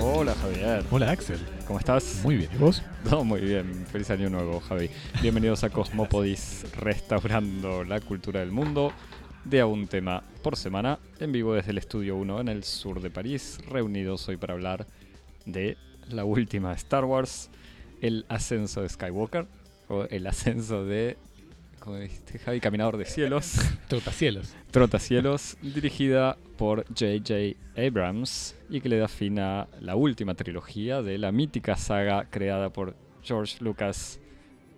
Hola Javier, Hola Axel. ¿cómo estás? Muy bien. ¿Y vos? No, muy bien. Feliz año nuevo, Javi. Bienvenidos a Cosmopodis, restaurando la cultura del mundo, de a un tema por semana, en vivo desde el Estudio 1 en el sur de París, reunidos hoy para hablar de la última Star Wars, el ascenso de Skywalker, o el ascenso de, ¿cómo dijiste, Javi? Caminador de Cielos, Trotacielos. Trotacielos, dirigida por J.J. Abrams y que le da fin a la última trilogía de la mítica saga creada por George Lucas,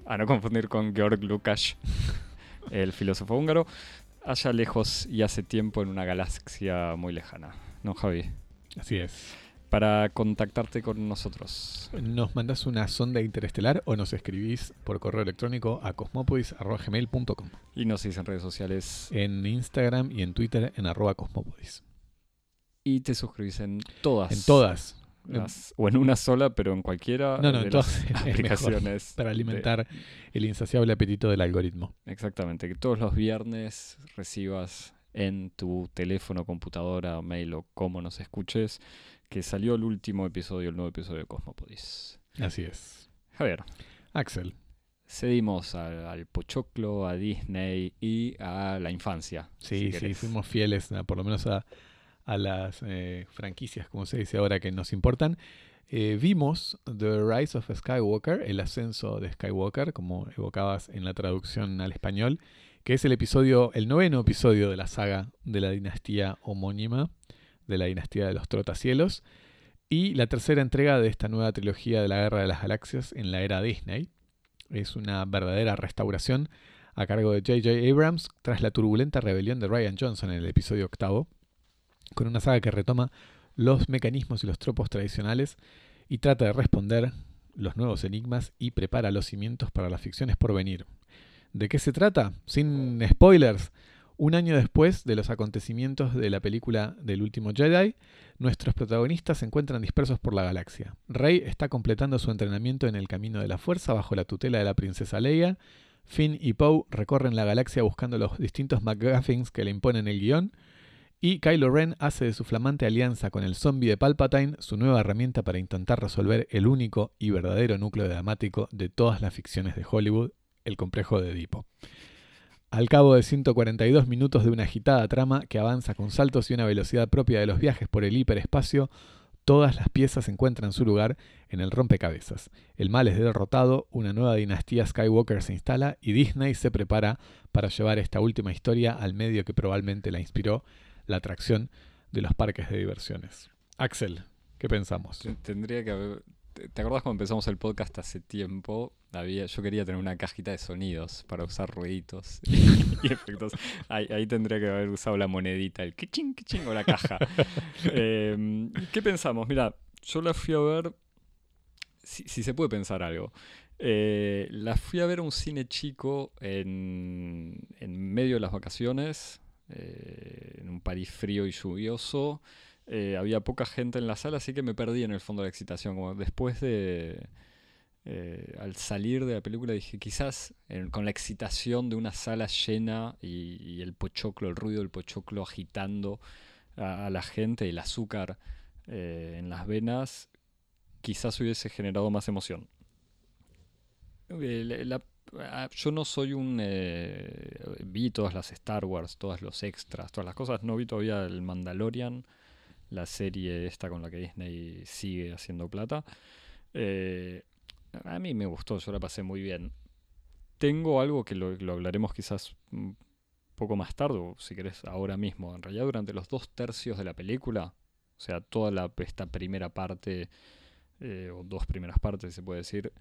a no confundir con Georg Lucas, el filósofo húngaro, allá lejos y hace tiempo en una galaxia muy lejana. ¿No, Javi? Así es. Para contactarte con nosotros. Nos mandás una sonda interestelar o nos escribís por correo electrónico a cosmopodis.gmail.com Y nos sigues en redes sociales En Instagram y en Twitter en arroba cosmopodis. y te suscribís en todas. En todas. las- o en una sola, pero en cualquiera No, no, de las todas mejor, aplicaciones. Para de- alimentar el insaciable apetito del algoritmo. Exactamente, que todos los viernes recibas en tu teléfono, computadora, mail o como nos escuches, que salió el último episodio, el nuevo episodio de Cosmopodis. Así es. Javier, Axel. cedimos al, al pochoclo, a Disney y a la infancia. Sí, si sí, fuimos fieles a- por lo menos a, a las eh, franquicias, como se dice ahora, que nos importan. Eh, vimos The Rise of Skywalker, el ascenso de Skywalker, como evocabas en la traducción al español, que es el episodio, el noveno episodio de la saga de la dinastía homónima, de la dinastía de los Trotacielos, y la tercera entrega de esta nueva trilogía de la Guerra de las Galaxias en la era Disney. Es una verdadera restauración a cargo de J.J. Abrams tras la turbulenta rebelión de Ryan Johnson en el episodio octavo, con una saga que retoma los mecanismos y los tropos tradicionales y trata de responder los nuevos enigmas y prepara los cimientos para las ficciones por venir. ¿De qué se trata? Sin spoilers. Un año después de los acontecimientos de la película del último Jedi, nuestros protagonistas se encuentran dispersos por la galaxia. Rey está completando su entrenamiento en el camino de la fuerza bajo la tutela de la princesa Leia. Finn y Poe recorren la galaxia buscando los distintos MacGuffins que le imponen el guion. Y Kylo Ren hace de su flamante alianza con el zombie de Palpatine su nueva herramienta para intentar resolver el único y verdadero núcleo dramático de todas las ficciones de Hollywood, el complejo de Edipo. Al cabo de 142 minutos de una agitada trama que avanza con saltos y una velocidad propia de los viajes por el hiperespacio, todas las piezas encuentran su lugar en el rompecabezas. El mal es derrotado, una nueva dinastía Skywalker se instala y Disney se prepara para llevar esta última historia al medio que probablemente la inspiró, la atracción de los parques de diversiones. Axel, ¿qué pensamos? Te- Tendría que haber... ¿Te acordás cuando empezamos el podcast hace tiempo? Había, yo quería tener una cajita de sonidos para usar ruiditos y efectos. Ahí, ahí tendría que haber usado la monedita, el kiching, kiching o la caja. Eh, ¿Qué pensamos? Mira, yo la fui a ver, si, si se puede pensar algo. Eh, la fui a ver a un cine chico en, en medio de las vacaciones, eh, en un París frío y lluvioso. Eh, había poca gente en la sala, así que me perdí en el fondo de la excitación. Como después de. eh, al salir de la película dije, quizás con la excitación de una sala llena y, y el pochoclo, el ruido del pochoclo agitando a, la gente, el azúcar eh, en las venas, quizás hubiese generado más emoción. Ah, yo no soy un... vi todas las Star Wars, todos los extras, todas las cosas. No vi todavía el Mandalorian, la serie esta con la que Disney sigue haciendo plata. Eh, a mí me gustó, yo la pasé muy bien. Tengo algo que lo, hablaremos quizás un poco más tarde, o si querés ahora mismo. En realidad durante los dos tercios de la película, o sea, toda esta primera parte, eh, o dos primeras partes se puede decir,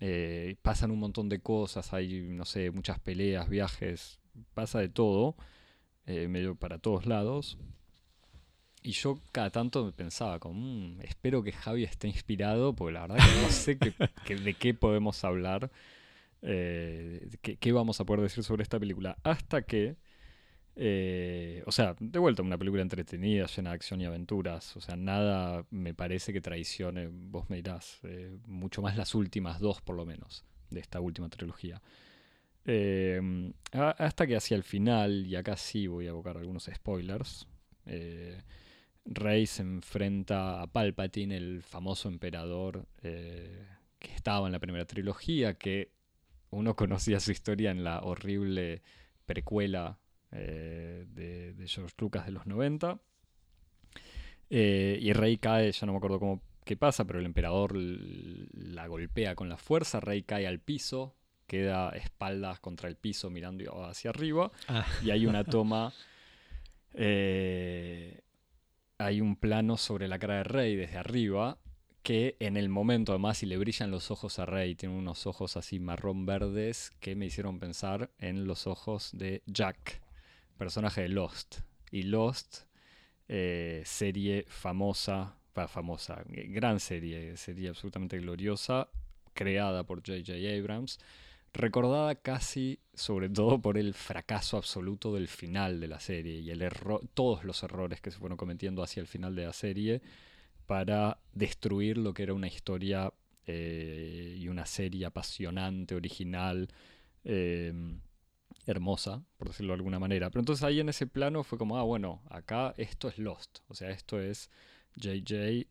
eh, pasan un montón de cosas, hay, no sé, muchas peleas, viajes, pasa de todo, medio para todos lados. Y yo cada tanto pensaba, como, "Mm, espero que Javi esté inspirado, porque la verdad que no sé de qué podemos hablar, eh, qué, qué vamos a poder decir sobre esta película. Hasta que, eh, o sea, de vuelta, una película entretenida, llena de acción y aventuras. O sea, nada me parece que traicione, vos me dirás, eh, mucho más las últimas dos por lo menos, de esta última trilogía. Eh, hasta que hacia el final, y acá sí voy a evocar algunos spoilers, eh, Rey se enfrenta a Palpatine, el famoso emperador eh, que estaba en la primera trilogía, que uno conocía su historia en la horrible precuela eh, de, de, George Lucas de los 90. y Rey cae, ya no me acuerdo cómo qué pasa, pero el emperador la golpea con la fuerza, Rey cae al piso, queda espaldas contra el piso mirando hacia arriba ah. y hay una toma, eh, hay un plano sobre la cara de Rey desde arriba que en el momento además si le brillan los ojos a Rey, tiene unos ojos así marrón verdes que me hicieron pensar en los ojos de Jack, personaje de Lost. Y Lost, eh, serie famosa, famosa, gran serie, serie absolutamente gloriosa, creada por J.J. Abrams recordada casi sobre todo por el fracaso absoluto del final de la serie y el error, todos los errores que se fueron cometiendo hacia el final de la serie para destruir lo que era una historia eh, y una serie apasionante, original, em, hermosa, por decirlo de alguna manera. Pero entonces ahí en ese plano fue como, ah, bueno, acá esto es Lost, o sea, esto es JJ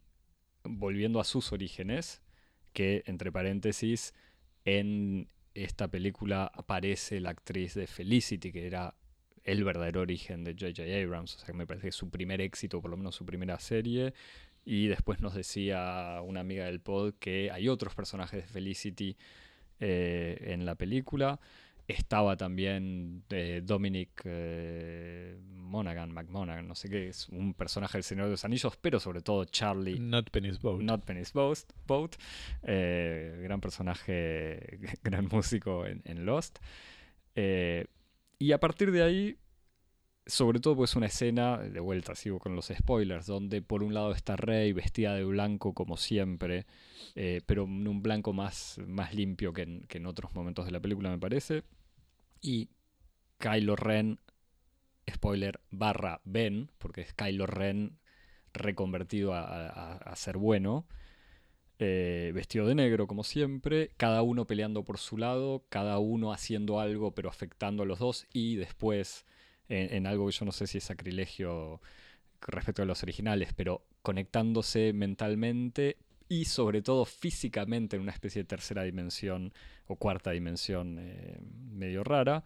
volviendo a sus orígenes, que entre paréntesis, en esta película aparece la actriz de Felicity, que era el verdadero origen de J.J. Abrams, o sea que me parece que su primer éxito, por lo menos su primera serie, y después nos decía una amiga del pod que hay otros personajes de Felicity eh, en la película. Estaba también eh, Dominic eh, Monaghan, McMonaghan, no sé qué, es un personaje del Señor de los Anillos, pero sobre todo Charlie. Not Penny's Boat. Not Penny's Boat. Eh, gran personaje, gran músico en, Lost. y a partir de ahí, sobre todo pues una escena, de vuelta sigo con los spoilers, donde por un lado está Rey vestida de blanco como siempre, pero en un blanco más, más limpio que en, que en otros momentos de la película me parece y Kylo Ren, spoiler, barra Ben, porque es Kylo Ren reconvertido a, ser bueno, eh, vestido de negro como siempre, cada uno peleando por su lado, cada uno haciendo algo pero afectando a los dos y después en, algo que yo no sé si es sacrilegio respecto a los originales, pero conectándose mentalmente y sobre todo físicamente en una especie de tercera dimensión o cuarta dimensión eh, medio rara.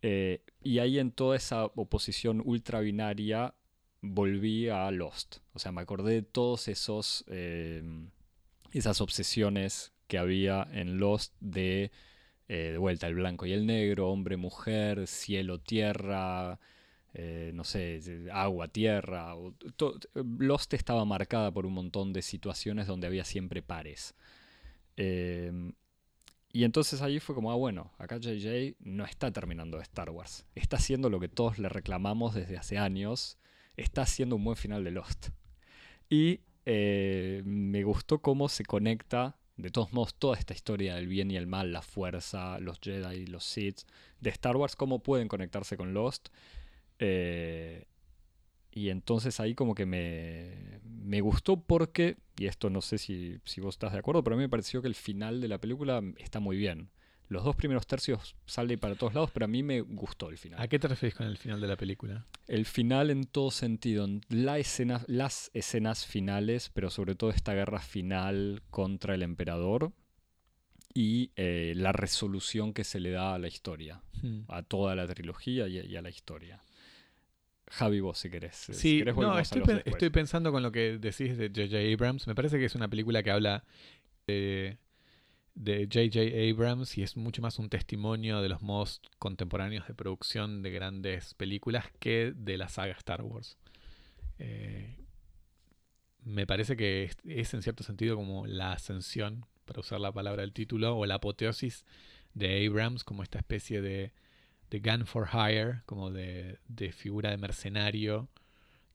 Eh, y ahí en toda esa oposición ultra binaria volví a Lost. O sea, me acordé de todos esos eh, esas obsesiones que había en Lost de de vuelta el blanco y el negro, hombre, mujer, cielo, tierra, eh, no sé, agua, tierra. Lost estaba marcada por un montón de situaciones donde había siempre pares. Em, y entonces ahí fue como, ah, bueno, acá JJ no está terminando Star Wars. Está haciendo lo que todos le reclamamos desde hace años. Está haciendo un buen final de Lost. Y eh, me gustó cómo se conecta, de todos modos, toda esta historia del bien y el mal, la fuerza, los Jedi, los Sith, de Star Wars, cómo pueden conectarse con Lost. Eh, y entonces ahí como que me, me, gustó porque, y esto no sé si, si, vos estás de acuerdo, pero a mí me pareció que el final de la película está muy bien. Los dos primeros tercios salen para todos lados, pero a mí me gustó el final. ¿A qué te refieres con el final de la película? El final en todo sentido, la escena, las escenas finales, pero sobre todo esta guerra final contra el emperador y eh, la resolución que se le da a la historia, hmm. a toda la trilogía y a la historia. Javi, vos si querés. Sí, no, estoy, pensando con lo que decís de J.J. Abrams. Me parece que es una película que habla de J.J. Abrams y es mucho más un testimonio de los modos contemporáneos de producción de grandes películas que de la saga Star Wars. Eh, me parece que es, en cierto sentido como la ascensión, para usar la palabra del título, o la apoteosis de Abrams como esta especie de de Gun for Hire, como de, figura de mercenario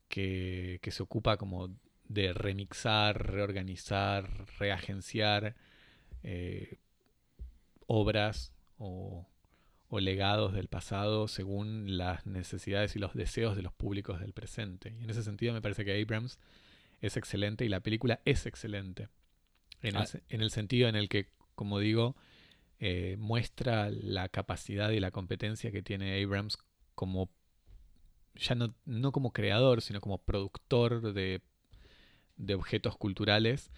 que, se ocupa como de remixar, reorganizar, reagenciar eh, obras o, legados del pasado según las necesidades y los deseos de los públicos del presente. Y en ese sentido me parece que Abrams es excelente y la película es excelente. En, ah. el, en el sentido en el que, como digo, eh, muestra la capacidad y la competencia que tiene Abrams como, ya no, no como creador, sino como productor de, de objetos culturales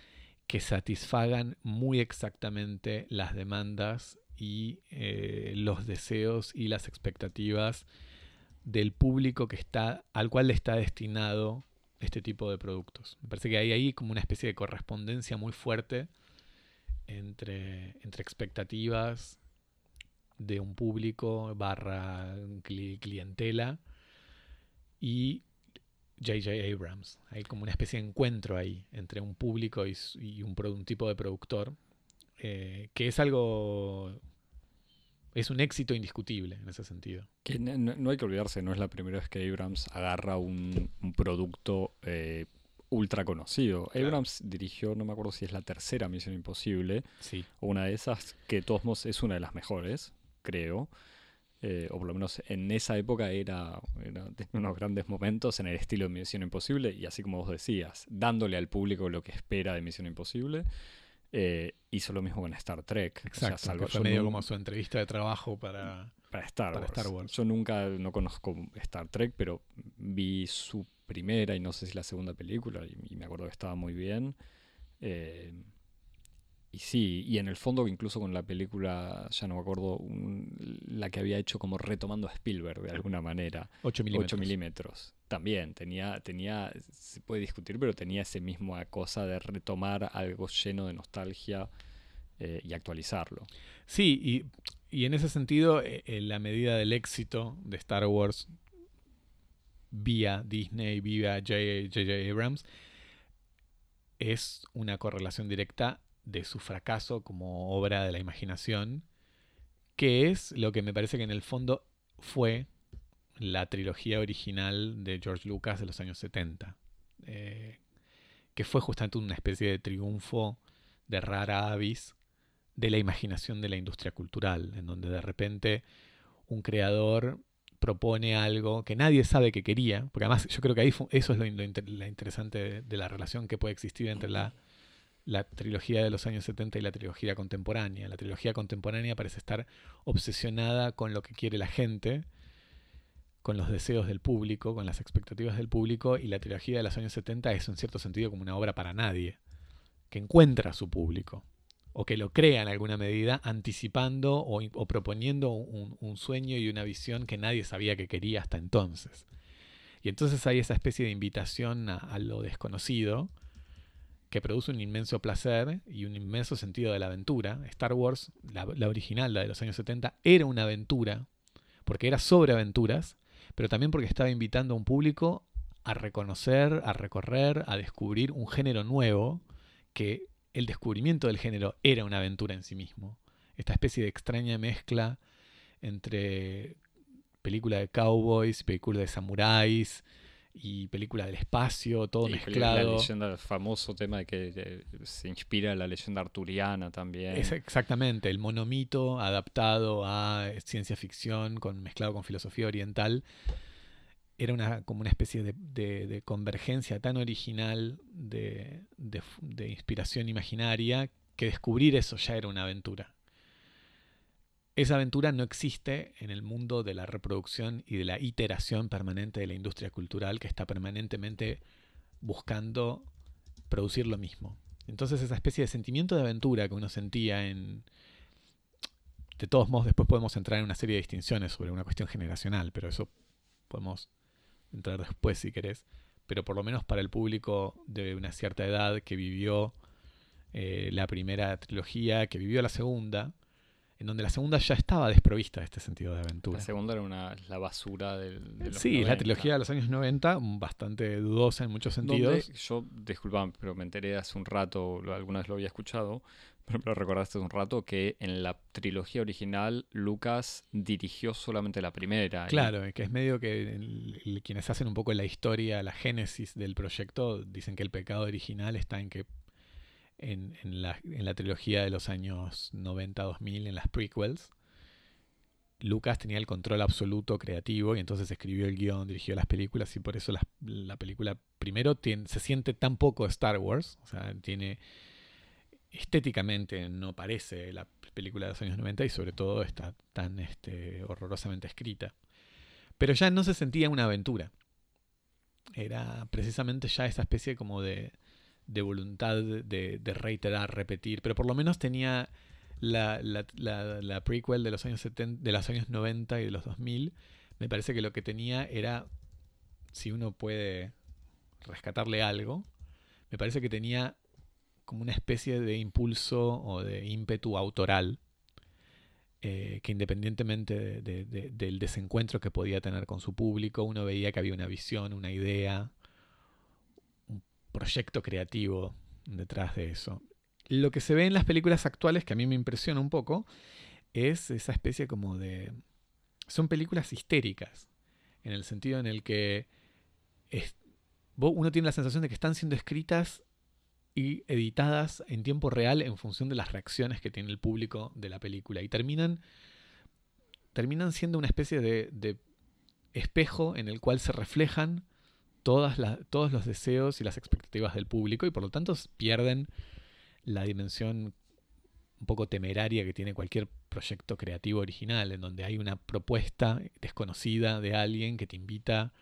que satisfagan muy exactamente las demandas y eh, los deseos y las expectativas del público que está, al cual le está destinado este tipo de productos. Me parece que hay ahí como una especie de correspondencia muy fuerte entre, entre expectativas de un público barra clientela y J.J. Abrams. Hay como una especie de encuentro ahí entre un público y, un, tipo de productor, eh, que es algo es un éxito indiscutible en ese sentido. Que no, hay que olvidarse, no es la primera vez que Abrams agarra un, producto eh, ultra conocido. Abrams dirigió, no me acuerdo si es la tercera Misión Imposible, sí. o una de esas, que modos es una de las mejores, creo. Eh, o por lo menos en esa época era, era unos grandes momentos en el estilo de Misión Imposible, y así como vos decías, dándole al público lo que espera de Misión Imposible. Eh, hizo lo mismo con Star Trek. Exacto, o fue medio como su entrevista de trabajo para, para, Star, Wars. Yo nunca no conozco Star Trek, pero vi su primera y no sé si la segunda película y, me acuerdo que estaba muy bien. Eh, y sí, y en el fondo incluso con la película, ya no me acuerdo, la que había hecho como retomando a Spielberg de alguna manera. 8 milímetros. milímetros. También tenía, tenía, se puede discutir, pero tenía esa misma cosa de retomar algo lleno de nostalgia eh, y actualizarlo. Sí, y, en ese sentido, en eh, la medida del éxito de Star Wars vía Disney, vía J.J. Abrams, es una correlación directa de su fracaso como obra de la imaginación, que es lo que me parece que en el fondo fue la trilogía original de George Lucas de los años 70, eh, que fue justamente una especie de triunfo de rara avis de la imaginación de la industria cultural, en donde de repente un creador propone algo que nadie sabe que quería, porque además yo creo que ahí eso es lo, interesante de, la relación que puede existir entre la trilogía de los años 70 y la trilogía contemporánea. La trilogía contemporánea parece estar obsesionada con lo que quiere la gente, con los deseos del público, con las expectativas del público, y la trilogía de los años 70 es en cierto sentido como una obra para nadie, que encuentra a su público, o que lo crea en alguna medida, anticipando o, proponiendo un, sueño y una visión que nadie sabía que quería hasta entonces. Y entonces hay esa especie de invitación a lo desconocido, que produce un inmenso placer y un inmenso sentido de la aventura. Star Wars, la, original, la de los años 70, era una aventura, porque era sobre aventuras, pero también porque estaba invitando a un público a reconocer, a recorrer, a descubrir un género nuevo, que el descubrimiento del género era una aventura en sí mismo. Esta especie de extraña mezcla entre película de cowboys, película de samuráis, y película del espacio, todo mezclado. La leyenda, el famoso tema de que, se inspira la leyenda arturiana también. exactamente, el monomito adaptado a ciencia ficción, con, mezclado con filosofía oriental. Era una, como una especie de, convergencia tan original de, de inspiración imaginaria que descubrir eso ya era una aventura. Esa aventura no existe en el mundo de la reproducción y de la iteración permanente de la industria cultural que está permanentemente buscando producir lo mismo. Entonces esa especie de sentimiento de aventura que uno sentía en... De todos modos, después podemos entrar en una serie de distinciones sobre una cuestión generacional, pero eso podemos entrar después si querés. Pero por lo menos para el público de una cierta edad que vivió eh, la primera trilogía, que vivió la segunda, en donde la segunda ya estaba desprovista de este sentido de aventura. La segunda era una, la basura del, de los Sí, la trilogía de los años 90, bastante dudosa en muchos sentidos. yo, disculpame, pero me enteré hace un rato, alguna vez lo había escuchado, pero, pero recordaste hace un rato que en la trilogía original Lucas dirigió solamente la primera. Claro, que es medio que quienes hacen un poco la historia, la génesis del proyecto, dicen que el pecado original está en que en, la, trilogía de los años 90-2000, en las prequels, Lucas tenía el control absoluto creativo y entonces escribió el guion, dirigió las películas y por eso la, película primero se siente tan poco Star Wars, o sea, tiene estéticamente no parece la película de los años 90 y sobre todo está tan este, horrorosamente escrita. Pero ya no se sentía una aventura. Era precisamente ya esa especie como de, de voluntad de, reiterar, repetir, pero por lo menos tenía la, la, la, prequel de los, años 70, de los años 90 y de los 2000. Me parece que lo que tenía era, si uno puede rescatarle algo, me parece que tenía como una especie de impulso o de ímpetu autoral eh, que independientemente del desencuentro que podía tener con su público, uno veía que había una visión, una idea, un proyecto creativo detrás de eso. Lo que se ve en las películas actuales, que a mí me impresiona un poco, es esa especie como de... Son películas histéricas, en el sentido en el que uno tiene la sensación de que están siendo escritas y editadas en tiempo real en función de las reacciones que tiene el público de la película. Y terminan, terminan siendo una especie de, espejo en el cual se reflejan todas todos los deseos y las expectativas del público y por lo tanto pierden la dimensión un poco temeraria que tiene cualquier proyecto creativo original, en donde hay una propuesta desconocida de alguien que te invita a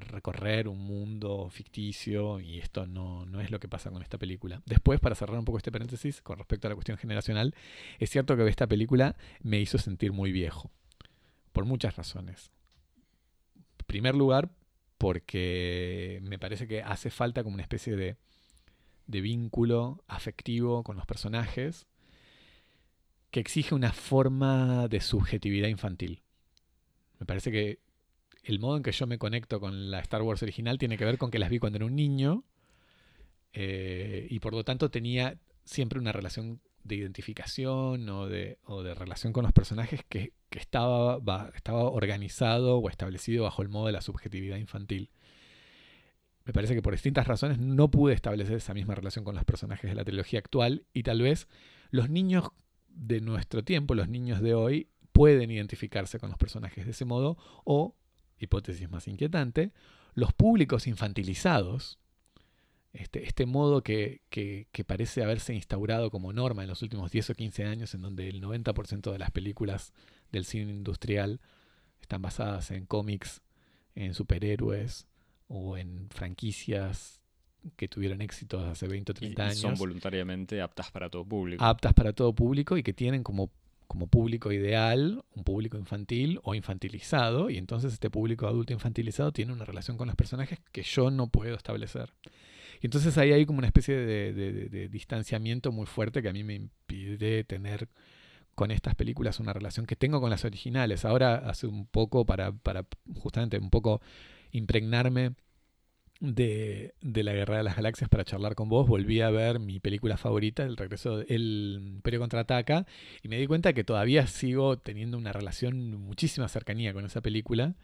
recorrer un mundo ficticio y esto no, no, es lo que pasa con esta película. Después, para cerrar un poco este paréntesis con respecto a la cuestión generacional, es cierto que esta película me hizo sentir muy viejo, por muchas razones. En primer lugar, porque me parece que hace falta como una especie de, de vínculo afectivo con los personajes que exige una forma de subjetividad infantil. Me parece que el modo en que yo me conecto con la Star Wars original tiene que ver con que las vi cuando era un niño eh, y por lo tanto tenía siempre una relación de identificación o de, relación con los personajes que, estaba, estaba organizado o establecido bajo el modo de la subjetividad infantil. Me parece que por distintas razones no pude establecer esa misma relación con los personajes de la trilogía actual y tal vez los niños de nuestro tiempo, los niños de hoy, pueden identificarse con los personajes de ese modo o hipótesis más inquietante, los públicos infantilizados, este, este modo que, parece haberse instaurado como norma en los últimos 10 o 15 años, en donde el 90% de las películas del cine industrial están basadas en cómics, en superhéroes o en franquicias que tuvieron éxito hace 20 o 30 años. son voluntariamente aptas para todo público. Aptas para todo público y que tienen como como público ideal, un público infantil o infantilizado, y entonces este público adulto infantilizado tiene una relación con los personajes que yo no puedo establecer. Y entonces ahí hay como una especie de, distanciamiento muy fuerte que a mí me impide tener con estas películas una relación que tengo con las originales. Ahora hace un poco para, justamente un poco impregnarme de, la Guerra de las Galaxias para charlar con vos, volví a ver mi película favorita, El regreso, El Imperio contraataca, y me di cuenta que todavía sigo teniendo una relación, muchísima cercanía con esa película,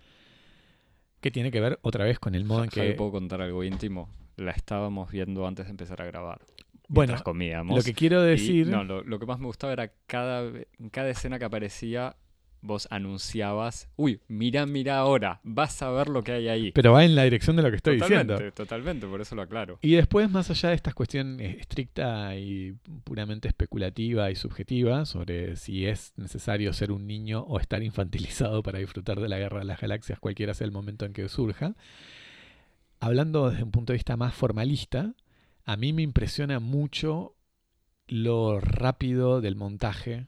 que tiene que ver otra vez con el modo en que... ¿Puedo contar algo íntimo? La estábamos viendo antes de empezar a grabar. Bueno, comíamos. lo que quiero decir... no, lo, lo, que más me gustaba era cada, cada escena que aparecía vos anunciabas, uy, mira, mira ahora, vas a ver lo que hay ahí. Pero va en la dirección de lo que estoy totalmente, diciendo. Totalmente, por eso lo aclaro. Y después, más allá de esta cuestión estricta y puramente especulativa y subjetiva sobre si es necesario ser un niño o estar infantilizado para disfrutar de la guerra de las galaxias, cualquiera sea el momento en que surja, hablando desde un punto de vista más formalista, a mí me impresiona mucho lo rápido del montaje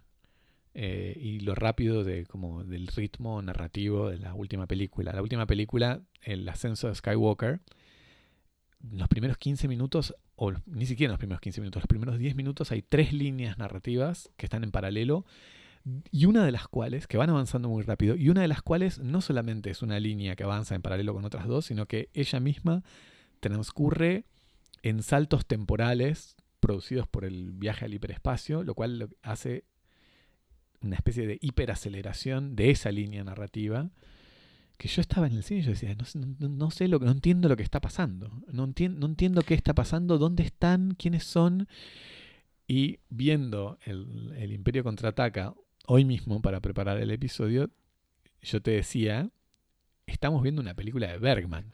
eh, y lo rápido de, como del ritmo narrativo de la última película. La última película, El ascenso de Skywalker, los primeros 15 minutos, o ni siquiera los primeros 15 minutos, los primeros 10 minutos hay tres líneas narrativas que están en paralelo y una de las cuales, que van avanzando muy rápido, y una de las cuales no solamente es una línea que avanza en paralelo con otras dos, sino que ella misma transcurre en saltos temporales producidos por el viaje al hiperespacio, lo cual hace una especie de hiperaceleración de esa línea narrativa que yo estaba en el cine y yo decía, no, sé lo que, no entiendo lo que está pasando, no, entiendo, no entiendo qué está pasando, dónde están, quiénes son. Y viendo el, el Imperio contraataca hoy mismo para preparar el episodio, yo te decía, estamos viendo una película de Bergman.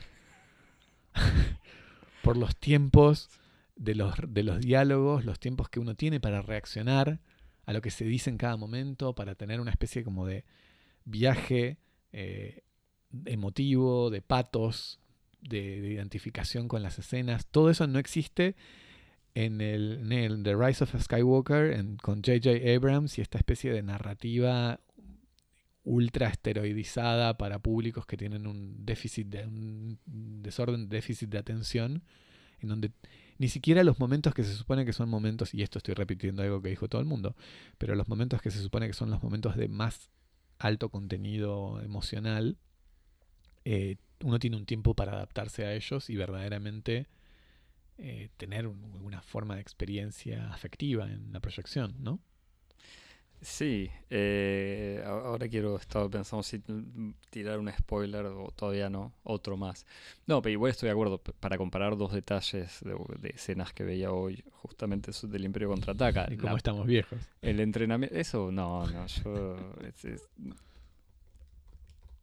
Por los tiempos de los, de los diálogos, los tiempos que uno tiene para reaccionar a lo que se dice en cada momento, para tener una especie como de viaje eh, emotivo, de patos, de, de identificación con las escenas. Todo eso no existe en el, The Rise of Skywalker con J.J. Abrams y esta especie de narrativa ultra esteroidizada para públicos que tienen un déficit de un desorden déficit de atención en donde ni siquiera los momentos que se supone que son momentos y esto estoy repitiendo algo que dijo todo el mundo pero los momentos que se supone que son los momentos de más alto contenido emocional eh, uno tiene un tiempo para adaptarse a ellos y verdaderamente eh, tener un- alguna forma de experiencia afectiva en la proyección, ¿no? Sí, eh, ahora quiero, estaba pensando si tirar un spoiler o todavía no, otro más. No, pero igual estoy de acuerdo, para comparar dos detalles de, de escenas que veía hoy, justamente eso del Imperio Contraataca. Y cómo la- estamos viejos. el entrenamiento, eso no, no, yo... es- es-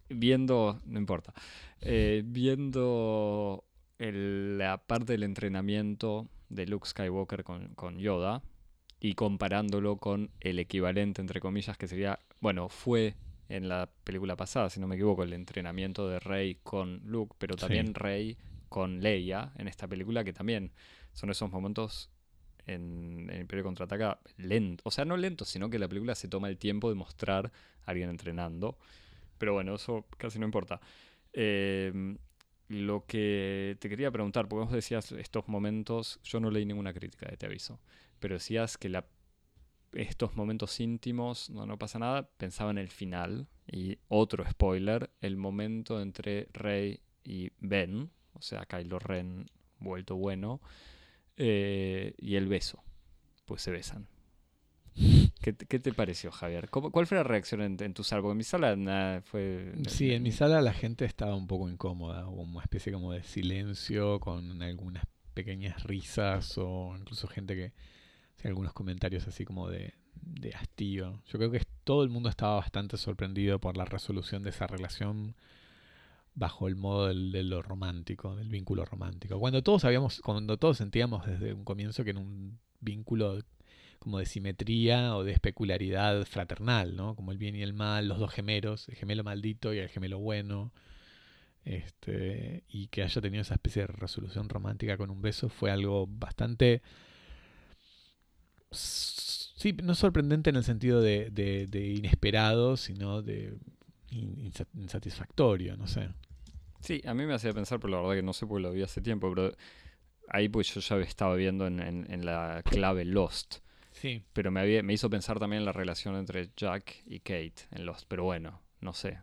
viendo, no importa, eh, viendo el- la parte del entrenamiento de Luke Skywalker con, con Yoda y comparándolo con el equivalente, entre comillas, que sería, bueno, fue en la película pasada, si no me equivoco, el entrenamiento de Rey con Luke, pero Sí. también Rey con Leia en esta película, que también son esos momentos en, en Imperio Contraataca lento, o sea, no lento, sino que la película se toma el tiempo de mostrar a alguien entrenando. Pero bueno, eso casi no importa. Eh, lo que te quería preguntar, porque vos decías estos momentos, yo no leí ninguna crítica, eh, te aviso, pero decías que la, estos momentos íntimos, no, no pasa nada, pensaba en el final, y otro spoiler, el momento entre Rey y Ben, o sea, Kylo Ren vuelto bueno, eh, y el beso, pues se besan. ¿Qué, te- qué te pareció, Javier? ¿Cómo- ¿Cuál fue la reacción en, en tu sala? Porque en mi sala nada, fue... Sí, en mi sala la gente estaba un poco incómoda, hubo una especie como de silencio con algunas pequeñas risas o incluso gente que algunos comentarios así como de, de hastío. Yo creo que todo el mundo estaba bastante sorprendido por la resolución de esa relación bajo el modo del- de lo romántico, del vínculo romántico. Cuando todos sabíamos, cuando todos sentíamos desde un comienzo que era un vínculo como de simetría o de especularidad fraternal, ¿no? Como el bien y el mal, los dos gemelos, el gemelo maldito y el gemelo bueno. Este, y que haya tenido esa especie de resolución romántica con un beso fue algo bastante sí, no sorprendente en el sentido de, de- de inesperado, sino de in- insa- insatisfactorio, no sé. Sí, a mí me hacía pensar, pero la verdad que no sé porque lo vi hace tiempo, pero ahí pues yo ya estaba viendo en, en- en la clave Lost, Sí. pero me, había, me hizo pensar también en la relación entre Jack y Kate en Lost, pero bueno, no sé.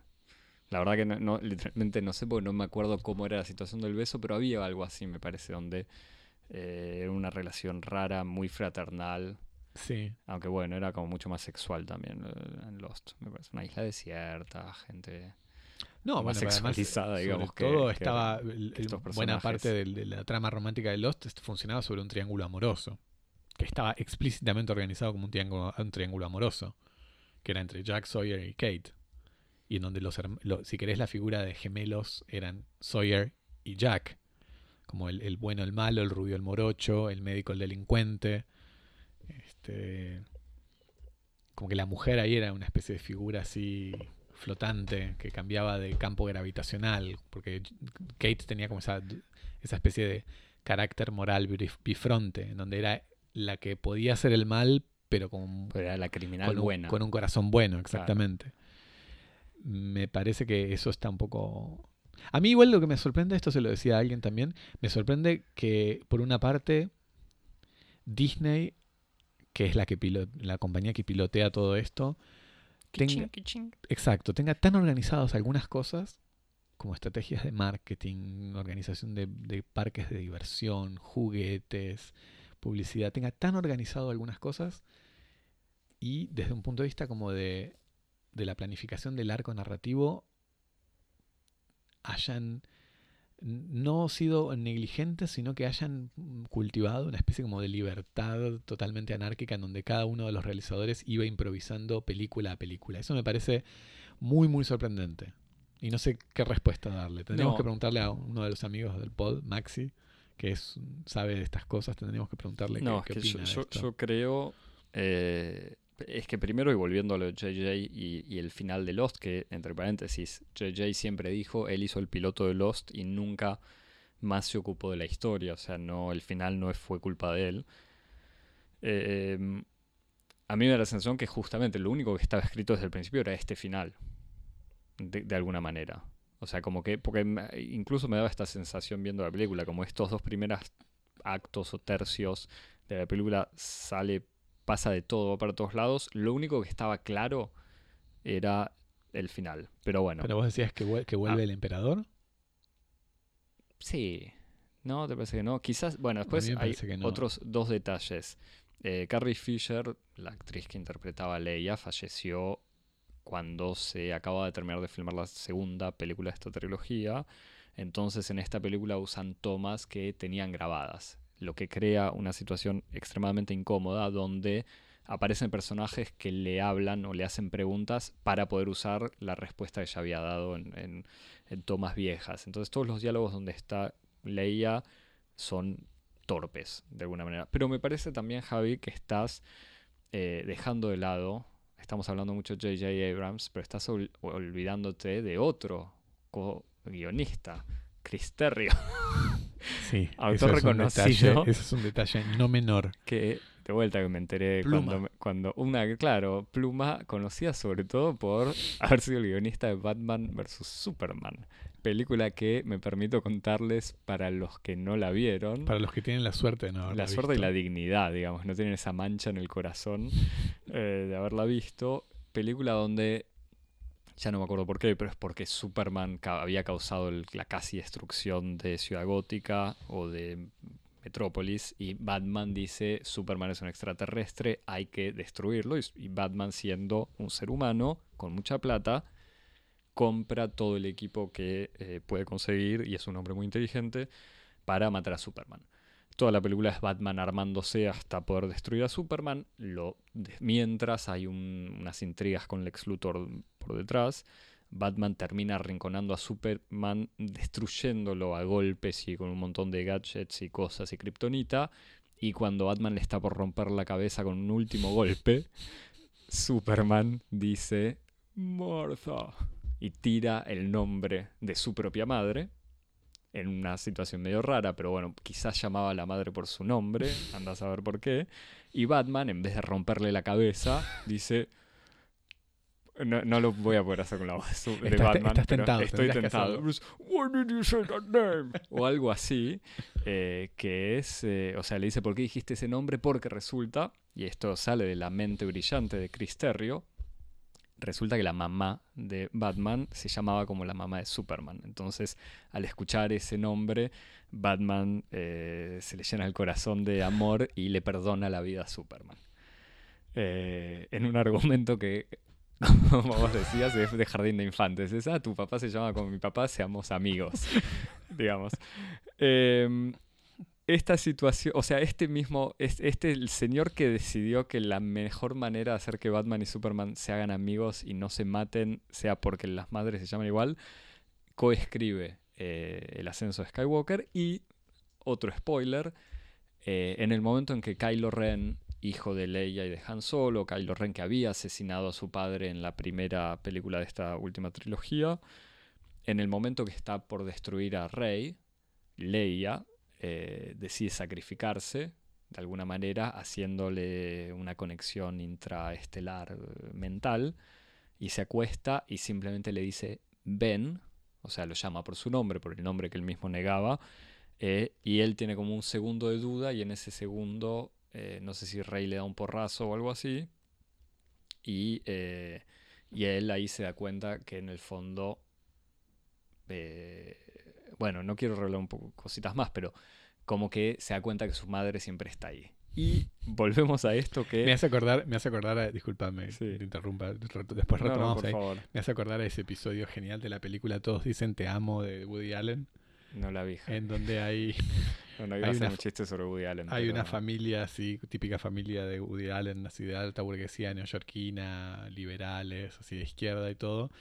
La verdad que no, no- literalmente no sé porque no me acuerdo cómo era la situación del beso, pero había algo así, me parece, donde eh, era una relación rara, muy fraternal, Sí. aunque bueno, era como mucho más sexual también eh, en Lost. Me parece una isla desierta, gente... No, Más bueno, pero además, sexualizada, sobre digamos, que- todo que estaba el- buena parte de, la trama romántica de Lost est- funcionaba sobre un triángulo amoroso, que estaba explícitamente organizado como un triángulo, un triángulo amoroso, que era entre Jack, Sawyer y Kate, y en donde los, herm- lo- si querés la figura de gemelos eran Sawyer y Jack, como el, el bueno, el malo, el rubio, el morocho, el médico, el delincuente, este, como que la mujer ahí era una especie de figura así flotante que cambiaba de campo gravitacional, porque Kate tenía como esa, esa especie de carácter moral bif- bifronte, en donde era la que podía hacer el mal, pero con, Pero era la criminal con, un, buena. con un corazón bueno, exactamente. Me parece que eso está un poco... A mí igual lo que me sorprende, esto se lo decía a alguien también, me sorprende que por una parte Disney, que es la, que pilo- la compañía que pilotea todo esto, tenga, exacto, tenga tan organizadas algunas cosas como estrategias de marketing, organización de, de parques de diversión, juguetes, publicidad, tenga tan organizado algunas cosas y desde un punto de vista como de, de la planificación del arco narrativo hayan no sido negligentes, sino que hayan cultivado una especie como de libertad totalmente anárquica en donde cada uno de los realizadores iba improvisando película a película. Eso me parece muy, muy sorprendente. Y no sé qué respuesta darle. Tendríamos No. que preguntarle a uno de los amigos del pod, Maxi, que es sabe de estas cosas, tendríamos que preguntarle No, qué, es qué yo, opina de yo- esto. yo creo. eh, es que primero, y volviendo a lo de JJ y, el final de Lost, que entre paréntesis, JJ siempre dijo, él hizo el piloto de Lost y nunca más se ocupó de la historia. O sea, no, el final no fue culpa de él. Eh, a mí me da la sensación que justamente lo único que estaba escrito desde el principio era este final. De, de alguna manera. O sea, como que. Porque incluso me daba esta sensación viendo la película, como estos dos primeros actos o tercios de la película sale, pasa de todo, va para todos lados. Lo único que estaba claro era el final. Pero bueno, Pero vos decías que, vuel- que vuelve Ah. el emperador. sí. ¿No? ¿Te parece que no? Quizás, bueno, después hay no. otros dos detalles. Eh, Carrie Fisher, la actriz que interpretaba a Leia, falleció cuando se acaba de terminar de filmar la segunda película de esta trilogía. Entonces en esta película usan tomas que tenían grabadas, lo que crea una situación extremadamente incómoda donde aparecen personajes que le hablan o le hacen preguntas para poder usar la respuesta que ya había dado en, tomas viejas. Entonces todos los diálogos donde está Leia son torpes de alguna manera. Pero me parece también, Javi, que estás eh, dejando de lado, estamos hablando mucho de J.J. Abrams, pero estás ol- olvidándote de otro co-guionista, Chris Terrio, Sí. Autor eso es un reconocido. detalle- Ese es un detalle no menor. que de vuelta que me enteré Pluma. cuando, cuando una, claro, Pluma, conocida sobre todo por haber sido el guionista de Batman vs. Superman, película que me permito contarles para los que no la vieron. Para los que tienen la suerte de no haberla la suerte y la dignidad, digamos, no tienen esa mancha en el corazón eh, de haberla visto. Película donde, ya no me acuerdo por qué, pero es porque Superman había causado la casi destrucción de Ciudad Gótica o de Metrópolis y Batman dice Superman es un extraterrestre, hay que destruirlo y, y Batman siendo un ser humano con mucha plata compra todo el equipo que eh, puede conseguir y es un hombre muy inteligente para matar a Superman. Toda la película es Batman armándose hasta poder destruir a Superman. Mientras hay un- unas intrigas con Lex Luthor por detrás. Batman termina arrinconando a Superman, destruyéndolo a golpes y con un montón de gadgets y cosas y kriptonita. Y cuando Batman le está por romper la cabeza con un último golpe, Superman dice Martha y tira el nombre de su propia madre en una situación medio rara, pero bueno, quizás llamaba a la madre por su nombre, anda a saber por qué. Y Batman, en vez de romperle la cabeza, dice... No, no lo voy a poder hacer con la voz de Estás- Batman. estás tentado, Estoy tentado. Why did you say that name? O algo así. eh, que es... eh, o sea, le dice, ¿por qué dijiste ese nombre? Porque resulta, y esto sale de la mente brillante de Chris Terrio, resulta que la mamá de Batman se llamaba como la mamá de Superman. Entonces, al escuchar ese nombre, Batman eh, se le llena el corazón de amor y le perdona la vida a Superman. Eh, en un argumento que, como vos decías, es de jardín de infantes. Es, ah, tu papá se llama como mi papá, seamos amigos, digamos. Em, esta situación, o sea, este mismo, es- este el señor que decidió que la mejor manera de hacer que Batman y Superman se hagan amigos y no se maten sea porque las madres se llaman igual, coescribe eh, El ascenso de Skywalker y, otro spoiler, eh, en el momento en que Kylo Ren, hijo de Leia y de Han Solo, Kylo Ren que había asesinado a su padre en la primera película de esta última trilogía, en el momento que está por destruir a Rey, Leia eh, decide sacrificarse de alguna manera, haciéndole una conexión intraestelar eh, mental, y se acuesta y simplemente le dice Ben, o sea, lo llama por su nombre, por el nombre que él mismo negaba, eh, y él tiene como un segundo de duda, y en ese segundo, no sé si Rey le da un porrazo o algo así, y, y él ahí se da cuenta que en el fondo bueno, no quiero revelar un poco cositas más, pero como que se da cuenta que su madre siempre está ahí. Y volvemos a esto que... Me hace acordar, me hace acordar, a- discúlpame, Sí. te interrumpa, después No, no, retomamos por ahí. favor, Me hace acordar a ese episodio genial de la película Todos dicen te amo de Woody Allen, no la vi. en donde hay, No, no a hay una un chiste sobre Woody Allen. hay pero- una familia así, típica familia de Woody Allen, así de alta burguesía neoyorquina, liberales, así de izquierda y todo,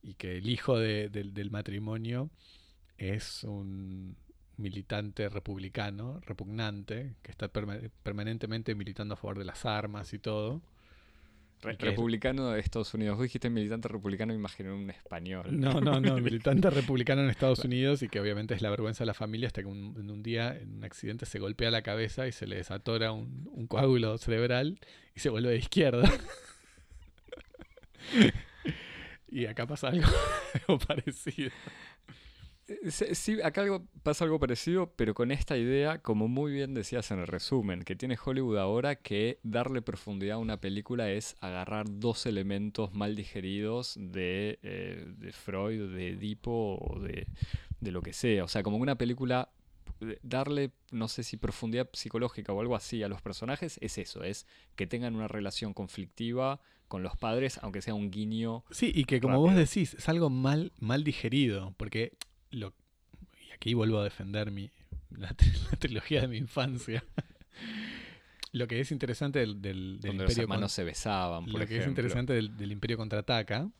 y que el hijo de- del matrimonio es un militante republicano, repugnante, que está perma- permanentemente militando a favor de las armas y todo. Re- republicano de Estados Unidos. Vos dijiste militante republicano, me imaginé un español. No, no, no, militante republicano en Estados Unidos y que obviamente es la vergüenza de la familia hasta que un- en un día, en un accidente, se golpea la cabeza y se le desatora un, un coágulo cerebral y se vuelve de izquierda. y acá pasa algo, algo parecido. Eh, Sí, acá algo, pasa algo parecido, pero con esta idea, como muy bien decías en el resumen, que tiene Hollywood ahora, que darle profundidad a una película es agarrar dos elementos mal digeridos de, eh, de Freud, de Edipo o de, de lo que sea. O sea, como una película, eh, darle, no sé si profundidad psicológica o algo así a los personajes, es eso, es que tengan una relación conflictiva con los padres, aunque sea un guiño. Sí, y que como vos decís, es algo mal, mal digerido, porque lo, y aquí vuelvo a defender mi, la, tri- la trilogía de mi infancia. lo que es interesante del, del, del donde los Imperio hermanos con- se besaban, por lo que es interesante del, del Imperio contraataca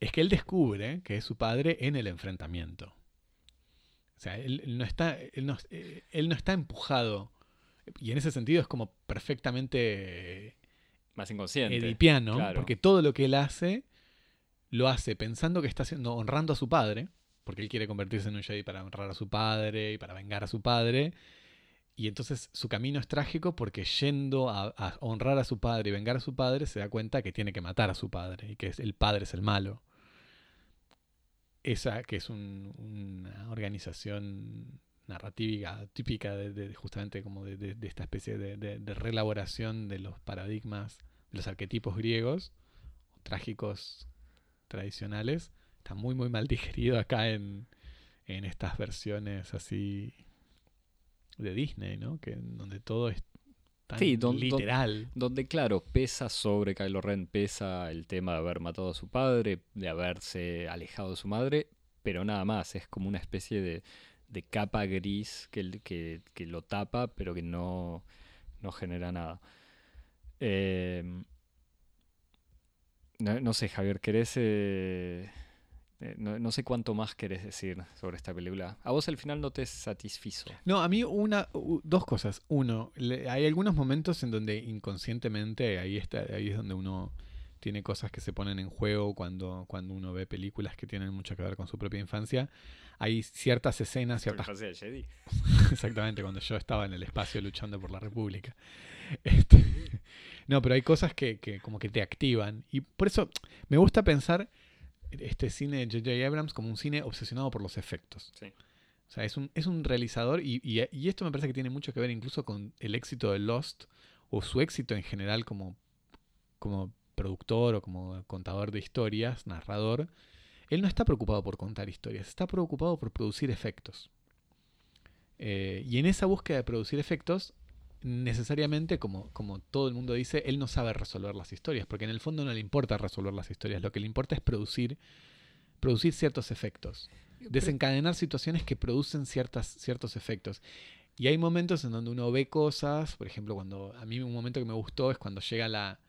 es que él descubre que es su padre en el enfrentamiento. O sea, él, él no está, él no, eh, él no está empujado. Y en ese sentido es como perfectamente Más inconsciente. edipiano, claro. porque todo lo que él hace lo hace pensando que está haciendo, honrando a su padre, porque él quiere convertirse en un Jedi para honrar a su padre y para vengar a su padre. Y entonces su camino es trágico porque yendo a, honrar a su padre y vengar a su padre, se da cuenta que tiene que matar a su padre y que el padre es el malo. Esa que es un- una organización narrativa típica de, justamente como de, de- esta especie de reelaboración de los paradigmas, de los arquetipos griegos, trágicos tradicionales, está muy muy mal digerido acá en, en estas versiones así de Disney, ¿no? Que donde todo es tan Sí, don- don- literal. Donde, claro, pesa sobre Kylo Ren, pesa el tema de haber matado a su padre, de haberse alejado de su madre, pero nada más, es como una especie de, de capa gris que, que, que lo tapa, pero que no, no genera nada. Eh, no, no sé, Javier, ¿querés... eh, eh, no, no sé cuánto más querés decir sobre esta película. A vos al final no te satisfizo. No, a mí una, dos cosas. Uno, le- hay algunos momentos en donde inconscientemente ahí está, ahí es donde uno tiene cosas que se ponen en juego cuando, cuando uno ve películas que tienen mucho que ver con su propia infancia. Hay ciertas escenas, ciertas de Jedi. Exactamente, cuando yo estaba en el espacio luchando por la República. Este, no, pero hay cosas que, que como que te activan. Y por eso me gusta pensar este cine de J.J. Abrams como un cine obsesionado por los efectos. Sí. O sea, es un, es un realizador y, y- y esto me parece que tiene mucho que ver incluso con el éxito de Lost o su éxito en general como, como productor o como contador de historias, narrador. Él no está preocupado por contar historias, está preocupado por producir efectos. Eh, y en esa búsqueda de producir efectos, necesariamente, como, como todo el mundo dice, él no sabe resolver las historias, porque en el fondo no le importa resolver las historias, lo que le importa es producir, producir ciertos efectos, desencadenar situaciones que producen ciertas, ciertos efectos. Y hay momentos en donde uno ve cosas, por ejemplo, cuando a mí un momento que me gustó es cuando llega la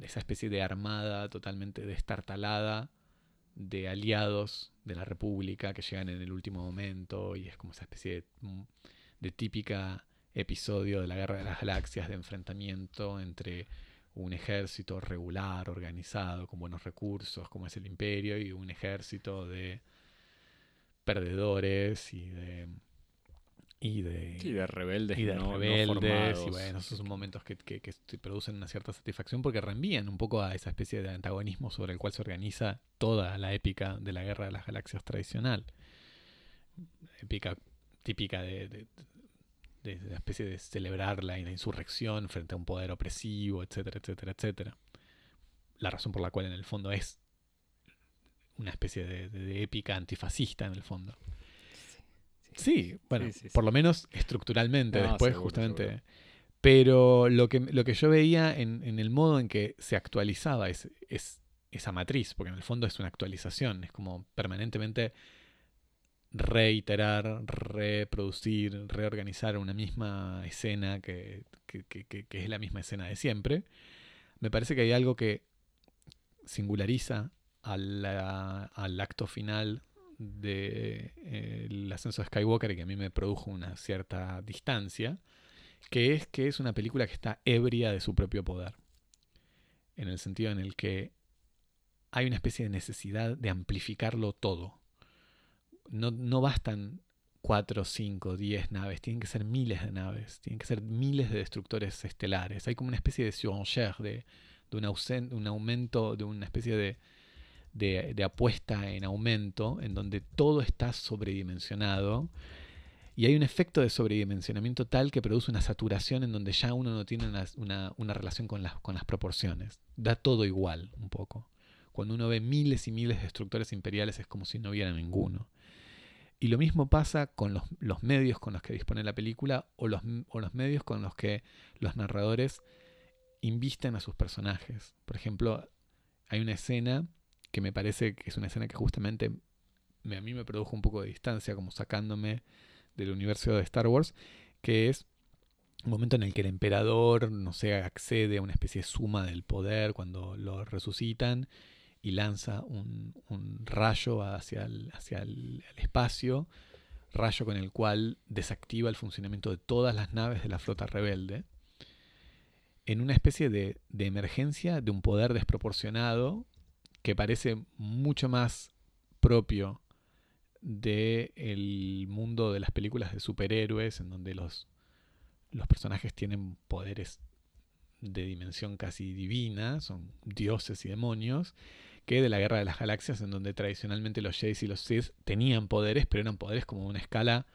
esa especie de armada totalmente destartalada de aliados de la República que llegan en el último momento y es como esa especie de, mm, de típica episodio de la Guerra de las Galaxias de enfrentamiento entre un ejército regular, organizado, con buenos recursos, como es el imperio, y un ejército de perdedores y de... Y de, Y de rebeldes, y de no, rebeldes, y bueno, esos son momentos que, que- que te producen una cierta satisfacción porque reenvían un poco a esa especie de antagonismo sobre el cual se organiza toda la épica de la Guerra de las Galaxias tradicional. Épica típica de, de, de- la especie de celebrar la, la insurrección frente a un poder opresivo, etcétera, etcétera, etcétera. La razón por la cual en el fondo es una especie de, de- de épica antifascista en el fondo. Sí, bueno, Sí, sí, por lo menos estructuralmente No, después, seguro, justamente. seguro. Pero lo que, lo que yo veía en, en el modo en que se actualizaba es, es esa matriz, porque en el fondo es una actualización, es como permanentemente reiterar, reproducir, reorganizar una misma escena que, que- que- es la misma escena de siempre. Me parece que hay algo que singulariza al acto final de eh, ascenso de Skywalker y que a mí me produjo una cierta distancia, que es que es una película que está ebria de su propio poder. En el sentido en el que hay una especie de necesidad de amplificarlo todo. No, no bastan 4, 5, 10 naves, tienen que ser miles de naves, tienen que ser miles de destructores estelares. Hay como una especie de surenchère, de, de un, un aumento, de una especie de, de, apuesta en aumento, en donde todo está sobredimensionado. Y hay un efecto de sobredimensionamiento tal que produce una saturación en donde ya uno no tiene una, una, relación con las, con las proporciones. Da todo igual, un poco. Cuando uno ve miles y miles de destructores imperiales es como si no hubiera ninguno. Y lo mismo pasa con los, medios con los que dispone la película o los, o los medios con los que los narradores invisten a sus personajes. Por ejemplo, hay una escena que me parece que es una escena que justamente a mí me produjo un poco de distancia, como sacándome del universo de Star Wars, que es un momento en el que el emperador, no sé, accede a una especie de suma del poder cuando lo resucitan y lanza un, rayo hacia, el, hacia el, espacio, rayo con el cual desactiva el funcionamiento de todas las naves de la flota rebelde, en una especie de, de emergencia de un poder desproporcionado que parece mucho más propio del mundo de las películas de superhéroes, en donde los, los personajes tienen poderes de dimensión casi divina, son dioses y demonios, que de la Guerra de las Galaxias, en donde tradicionalmente los Jedi y los Sith tenían poderes, pero eran poderes como una escala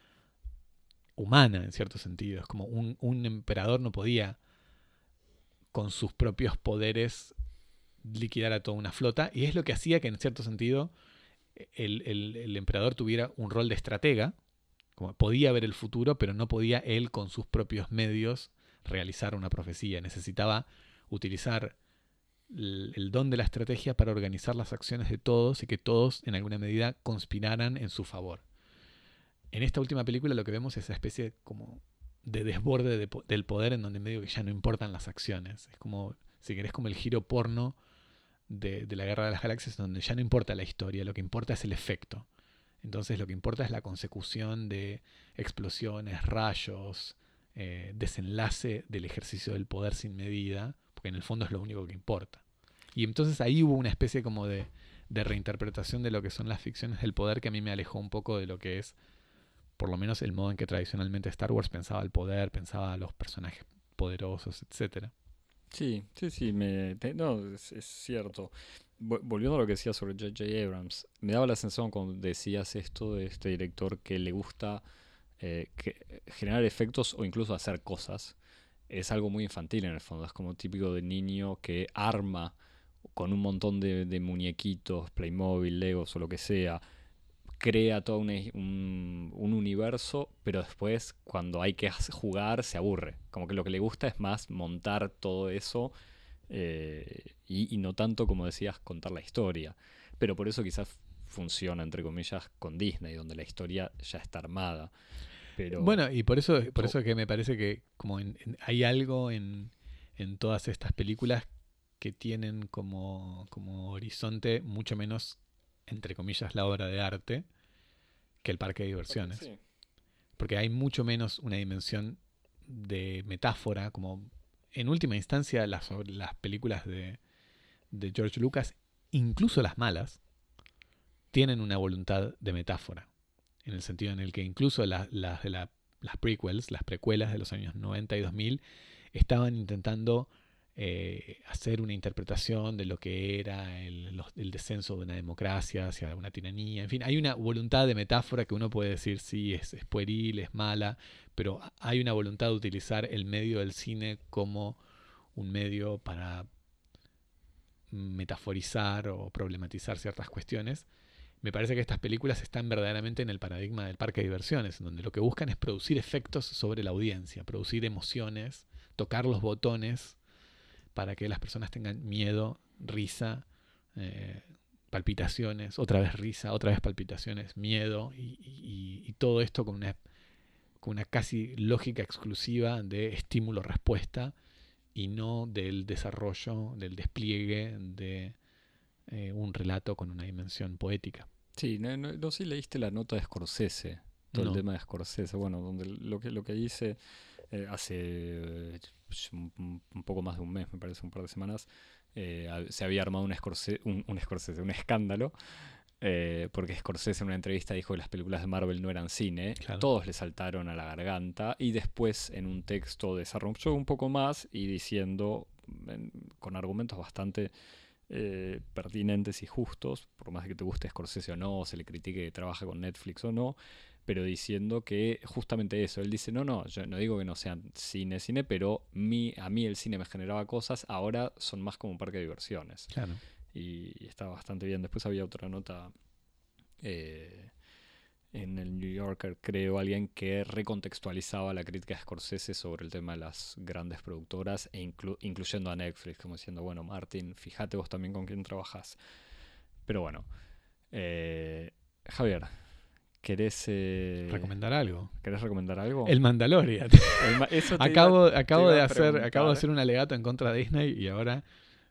humana, en cierto sentido. Es como un, emperador no podía, con sus propios poderes, liquidar a toda una flota, y es lo que hacía que en cierto sentido el, emperador tuviera un rol de estratega, como podía ver el futuro, pero no podía él con sus propios medios realizar una profecía, necesitaba utilizar el, don de la estrategia para organizar las acciones de todos y que todos en alguna medida conspiraran en su favor. En esta última película lo que vemos es esa especie como de desborde del poder en donde medio que ya no importan las acciones. Es como, si querés, como el giro porno de, la Guerra de las Galaxias, donde ya no importa la historia, lo que importa es el efecto. Entonces lo que importa es la consecución de explosiones, rayos, eh, desenlace del ejercicio del poder sin medida, porque en el fondo es lo único que importa. Y entonces ahí hubo una especie como de, reinterpretación de lo que son las ficciones del poder que a mí me alejó un poco de lo que es, por lo menos, el modo en que tradicionalmente Star Wars pensaba el poder, pensaba a los personajes poderosos, etcétera. Sí, sí, sí, me, no, es, cierto. Volviendo a lo que decías sobre J.J. Abrams, me daba la sensación cuando decías esto de este director que le gusta eh, generar efectos o incluso hacer cosas. Es algo muy infantil en el fondo, es como típico de niño que arma con un montón de, de muñequitos, Playmobil, Legos o lo que sea, crea todo un, universo, pero después cuando hay que jugar se aburre. Como que lo que le gusta es más montar todo eso eh, y, no tanto, como decías, contar la historia. Pero por eso quizás funciona, entre comillas, con Disney, donde la historia ya está armada. Pero... Bueno, y por eso, por eso que me parece que como hay algo en, en todas estas películas que tienen como, como horizonte mucho menos entre comillas, la obra de arte que el parque de diversiones. Porque hay mucho menos una dimensión de metáfora, como en última instancia las, las películas de, de George Lucas, incluso las malas, tienen una voluntad de metáfora. En el sentido en el que incluso las de las prequels, las precuelas de los años 90 y 2000, estaban intentando eh, hacer una interpretación de lo que era el, descenso de una democracia hacia una tiranía. En fin, hay una voluntad de metáfora que uno puede decir, sí, es, es pueril, es mala, pero hay una voluntad de utilizar el medio del cine como un medio para metaforizar o problematizar ciertas cuestiones. Me parece que estas películas están verdaderamente en el paradigma del parque de diversiones, en donde lo que buscan es producir efectos sobre la audiencia, producir emociones, tocar los botones para que las personas tengan miedo, risa, eh, palpitaciones, otra vez risa, otra vez palpitaciones, miedo y, todo esto con una, con una casi lógica exclusiva de estímulo-respuesta y no del desarrollo, del despliegue de eh, un relato con una dimensión poética. Sí, no, no, no sé si leíste la nota de Scorsese, todo No. el tema de Scorsese, bueno, donde lo que, lo que dice eh, hace eh, un, un poco más de un mes, me parece, un par de semanas, eh, se había armado un Scorsese, un, un, Scorsese, un escándalo, eh, porque Scorsese en una entrevista dijo que las películas de Marvel no eran cine, Claro. todos le saltaron a la garganta y después en un texto desarrolló un poco más y diciendo, en- con argumentos bastante eh, pertinentes y justos, por más que te guste Scorsese o no, o se le critique que trabaja con Netflix o no, pero diciendo que justamente eso, él dice, no, no, yo no digo que no sean cine, cine, pero mi, a mí el cine me generaba cosas, ahora son más como un parque de diversiones. Claro. Y, y está bastante bien. Después había otra nota eh, en el New Yorker, creo, alguien que recontextualizaba la crítica de Scorsese sobre el tema de las grandes productoras, e inclu- incluyendo a Netflix, como diciendo, bueno, Martin, fíjate vos también con quién trabajas. Pero bueno, eh, Javier, ¿querés, eh, Recomendar algo. ¿querés recomendar algo? El Mandalorian. El ma- eso te acabo iba- acabo de hacer acabo de hacer un alegato en contra de Disney y ahora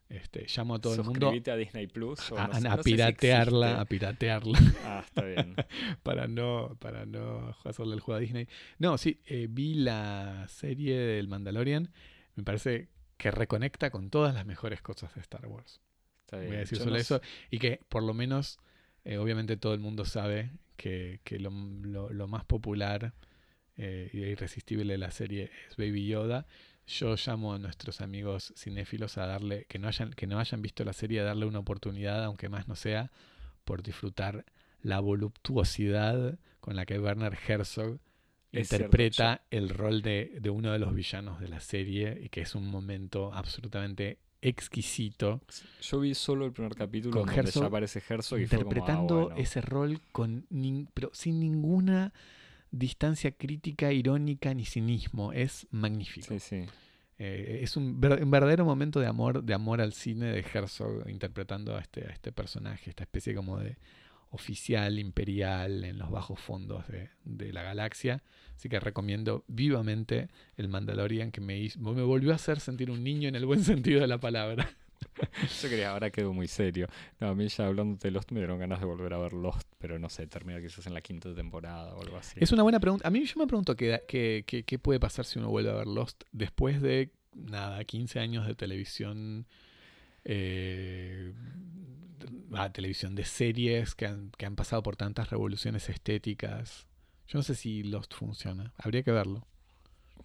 este, llamo a todo el mundo a Disney Plus. o a, no sé- a no sé si piratearla, a piratearla Ah, está bien. para no para no hacerle el juego a Disney. No, sí, eh, vi la serie del Mandalorian. Me parece que reconecta con todas las mejores cosas de Star Wars. Está Voy a decir Yo solo no eso. Y que por lo menos, eh, obviamente todo el mundo sabe que, que lo, lo- lo más popular eh, y irresistible de la serie es Baby Yoda. Yo llamo a nuestros amigos cinéfilos a darle, que no hayan, que no hayan visto la serie, a darle una oportunidad, aunque más no sea, por disfrutar la voluptuosidad con la que Werner Herzog Es cierto, interpreta el rol de, de uno de los villanos de la serie y que es un momento absolutamente exquisito Yo vi solo el primer capítulo Con donde Herzog ya aparece Herzog y fue como, ah, interpretando bueno. ese rol con nin- pero sin ninguna distancia crítica, irónica ni cinismo. Es magnífico. Sí, sí. Eh, es un, ver- un verdadero momento de amor, de amor al cine de Herzog interpretando a este, a este personaje, esta especie como de oficial imperial en los bajos fondos de, de la galaxia. Así que recomiendo vivamente el Mandalorian que me, hizo- me volvió a hacer sentir un niño en el buen sentido de la palabra. Yo quería, ahora quedo muy serio. No, a mí ya hablando de Lost me dieron ganas de volver a ver Lost, pero no sé, termina quizás en la quinta temporada o algo así. Es una buena pregunta. A mí yo me pregunto qué, qué, qué- qué puede pasar si uno vuelve a ver Lost después de, nada, 15 años de televisión, eh, ah, televisión de series que han, que han pasado por tantas revoluciones estéticas. Yo no sé si Lost funciona. Habría que verlo.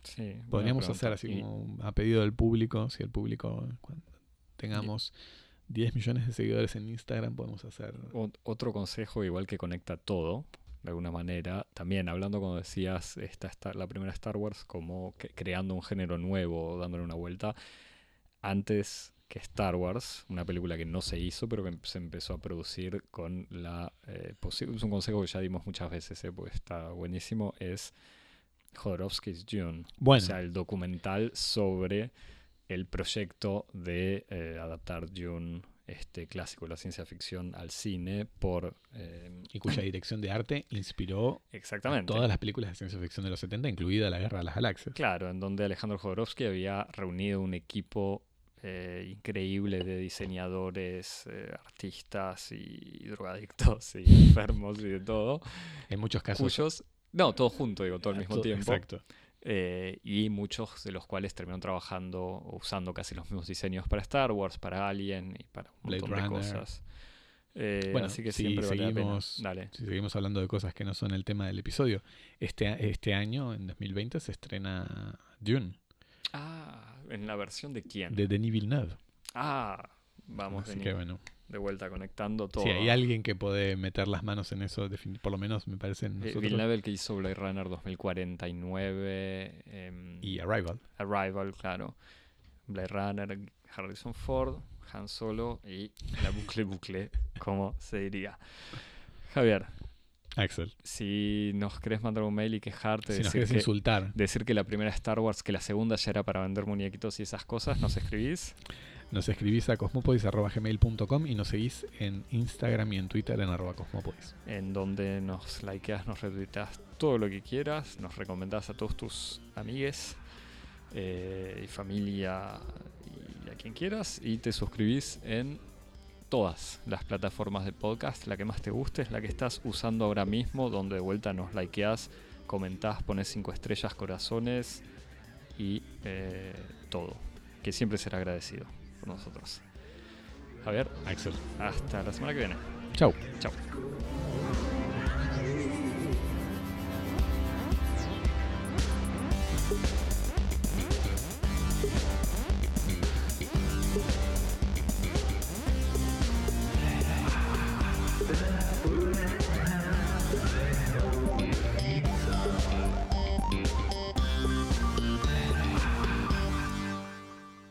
Sí, Podríamos hacer así como a pedido del público, si el público, tengamos 10 millones de seguidores en Instagram, podemos hacer... Ot- Otro consejo, igual que conecta todo, de alguna manera, también hablando como decías, esta, esta- la primera Star Wars como que- creando un género nuevo, dándole una vuelta, antes que Star Wars, una película que no se hizo, pero que se empezó a producir con la... eh, es un consejo que ya dimos muchas veces, eh, porque está buenísimo, es Jodorowsky's Dune. Bueno, O sea, el documental sobre el proyecto de eh, adaptar Dune, este clásico de la ciencia ficción, al cine por... eh, y cuya dirección de arte inspiró exactamente. todas las películas de ciencia ficción de los 70, incluida La Guerra de las Galaxias. Claro, en donde Alejandro Jodorowsky había reunido un equipo eh, increíble de diseñadores, eh, artistas y drogadictos y enfermos y de todo, En muchos casos. cuyos... No, todo junto, digo, todo al mismo todo- tiempo. Exacto. Eh, y muchos de los cuales terminaron trabajando o usando casi los mismos diseños para Star Wars, para Alien y para un Blade montón de Runner. cosas. Eh, Bueno, así que si siempre vale la pena. seguimos- Dale. Si seguimos hablando de cosas que no son el tema del episodio, este, este año, en 2020, se estrena Dune, Ah, ¿en la versión de quién? de Denis Villeneuve. Ah, vamos Así Denis, que bueno, de vuelta conectando todo. si hay alguien que puede meter las manos en eso, por lo menos me parece Eh, nosotros. Villeneuve el que hizo Blade Runner 2049, em, y Arrival. Arrival, claro. Blade Runner, Harrison Ford, Han Solo y la bucle bucle, como se diría. Javier, Axel. si nos querés mandar un mail y quejarte, Si decir, que, insultar, decir que la primera Star Wars, que la segunda ya era para vender muñequitos y esas cosas, nos escribís. Nos escribís a cosmopodis.gmail.com y nos seguís en Instagram y en Twitter en arroba cosmopodis. En donde nos likeás, nos retuiteás todo lo que quieras, nos recomendás a todos tus amigues eh, y familia y a quien quieras y te suscribís en todas las plataformas de podcast, la que más te guste es la que estás usando ahora mismo, donde de vuelta nos likeás, comentás, pones 5 estrellas, corazones y eh, todo, que siempre será agradecido por nosotros. Javier, Axel, hasta la semana que viene. Chau. Chau.